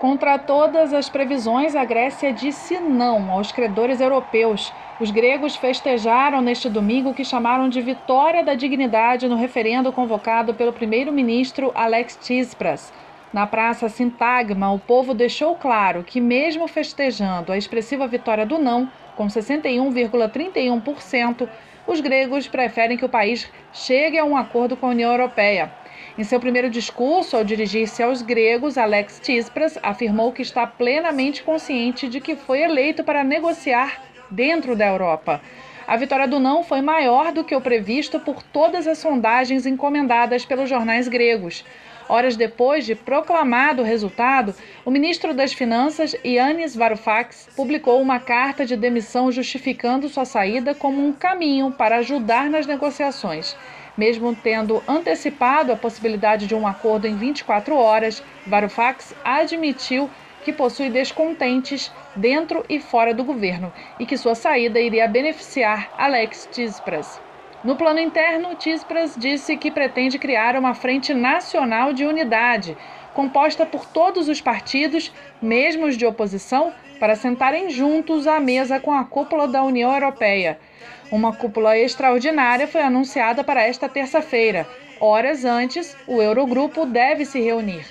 Contra todas as previsões, a Grécia disse não aos credores europeus. Os gregos festejaram neste domingo o que chamaram de vitória da dignidade no referendo convocado pelo primeiro-ministro Alex Tsipras. Na praça Sintagma, o povo deixou claro que, mesmo festejando a expressiva vitória do não, com 61,31%, os gregos preferem que o país chegue a um acordo com a União Europeia. Em seu primeiro discurso, ao dirigir-se aos gregos, Alex Tsipras afirmou que está plenamente consciente de que foi eleito para negociar dentro da Europa. A vitória do não foi maior do que o previsto por todas as sondagens encomendadas pelos jornais gregos. Horas depois de proclamado o resultado, o ministro das Finanças, Yannis Varoufakis, publicou uma carta de demissão justificando sua saída como um caminho para ajudar nas negociações. Mesmo tendo antecipado a possibilidade de um acordo em 24 horas, Varoufakis admitiu que possui descontentes dentro e fora do governo e que sua saída iria beneficiar Alex Tsipras. No plano interno, Tsipras disse que pretende criar uma frente nacional de unidade, composta por todos os partidos, mesmo os de oposição, para sentarem juntos à mesa com a cúpula da União Europeia. Uma cúpula extraordinária foi anunciada para esta terça-feira. Horas antes, o Eurogrupo deve se reunir.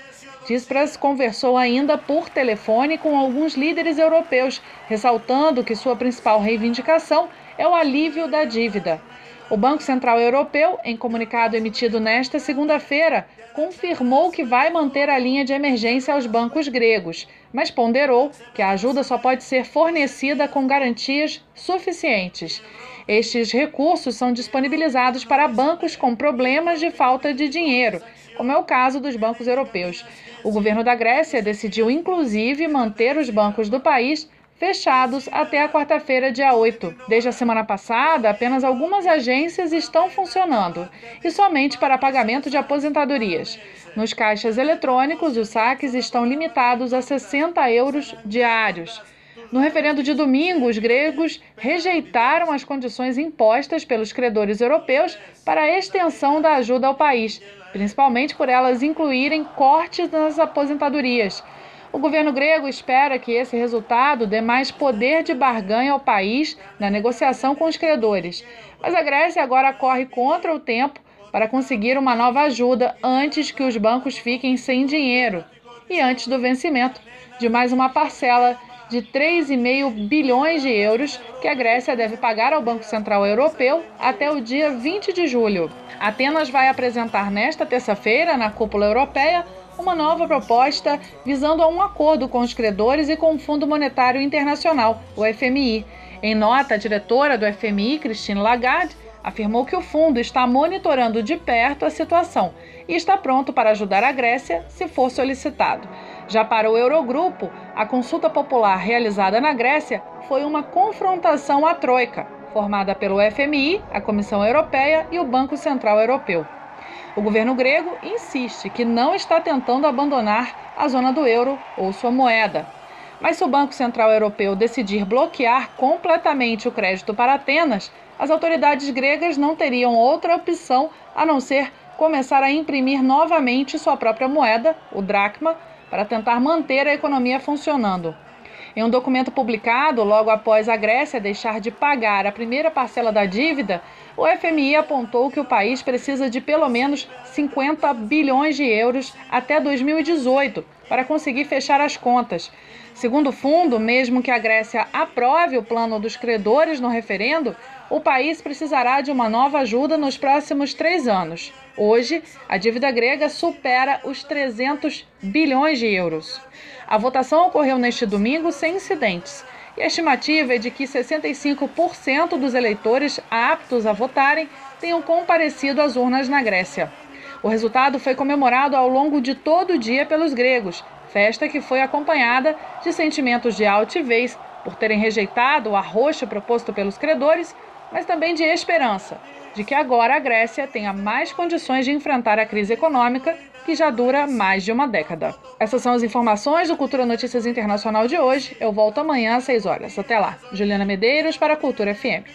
Tsipras conversou ainda por telefone com alguns líderes europeus, ressaltando que sua principal reivindicação é o alívio da dívida. O Banco Central Europeu, em comunicado emitido nesta segunda-feira, confirmou que vai manter a linha de emergência aos bancos gregos, mas ponderou que a ajuda só pode ser fornecida com garantias suficientes. Estes recursos são disponibilizados para bancos com problemas de falta de dinheiro, como é o caso dos bancos europeus. O governo da Grécia decidiu, inclusive, manter os bancos do país fechados até a quarta-feira, dia 8. Desde a semana passada, apenas algumas agências estão funcionando e somente para pagamento de aposentadorias. Nos caixas eletrônicos, os saques estão limitados a 60 euros diários. No referendo de domingo, os gregos rejeitaram as condições impostas pelos credores europeus para a extensão da ajuda ao país, principalmente por elas incluírem cortes nas aposentadorias. O governo grego espera que esse resultado dê mais poder de barganha ao país na negociação com os credores. Mas a Grécia agora corre contra o tempo para conseguir uma nova ajuda antes que os bancos fiquem sem dinheiro e antes do vencimento de mais uma parcela de 3,5 bilhões de euros que a Grécia deve pagar ao Banco Central Europeu até o dia 20 de julho. Atenas vai apresentar nesta terça-feira, na cúpula europeia, uma nova proposta visando a um acordo com os credores e com o Fundo Monetário Internacional, o FMI. Em nota, a diretora do FMI, Christine Lagarde, afirmou que o fundo está monitorando de perto a situação e está pronto para ajudar a Grécia se for solicitado. Já para o Eurogrupo, a consulta popular realizada na Grécia foi uma confrontação à Troika, formada pelo FMI, a Comissão Europeia e o Banco Central Europeu. O governo grego insiste que não está tentando abandonar a zona do euro ou sua moeda. Mas se o Banco Central Europeu decidir bloquear completamente o crédito para Atenas, as autoridades gregas não teriam outra opção a não ser começar a imprimir novamente sua própria moeda, o dracma, para tentar manter a economia funcionando. Em um documento publicado logo após a Grécia deixar de pagar a primeira parcela da dívida, o FMI apontou que o país precisa de pelo menos 50 bilhões de euros até 2018 para conseguir fechar as contas. Segundo o fundo, mesmo que a Grécia aprove o plano dos credores no referendo, o país precisará de uma nova ajuda nos próximos três anos. Hoje, a dívida grega supera os 300 bilhões de euros. A votação ocorreu neste domingo sem incidentes. E a estimativa é de que 65% dos eleitores aptos a votarem tenham comparecido às urnas na Grécia. O resultado foi comemorado ao longo de todo o dia pelos gregos, festa que foi acompanhada de sentimentos de altivez por terem rejeitado o arroxo proposto pelos credores, mas também de esperança de que agora a Grécia tenha mais condições de enfrentar a crise econômica que já dura mais de uma década. Essas são as informações do Cultura Notícias Internacional de hoje. Eu volto amanhã às 6 horas. Até lá. Juliana Medeiros para a Cultura FM.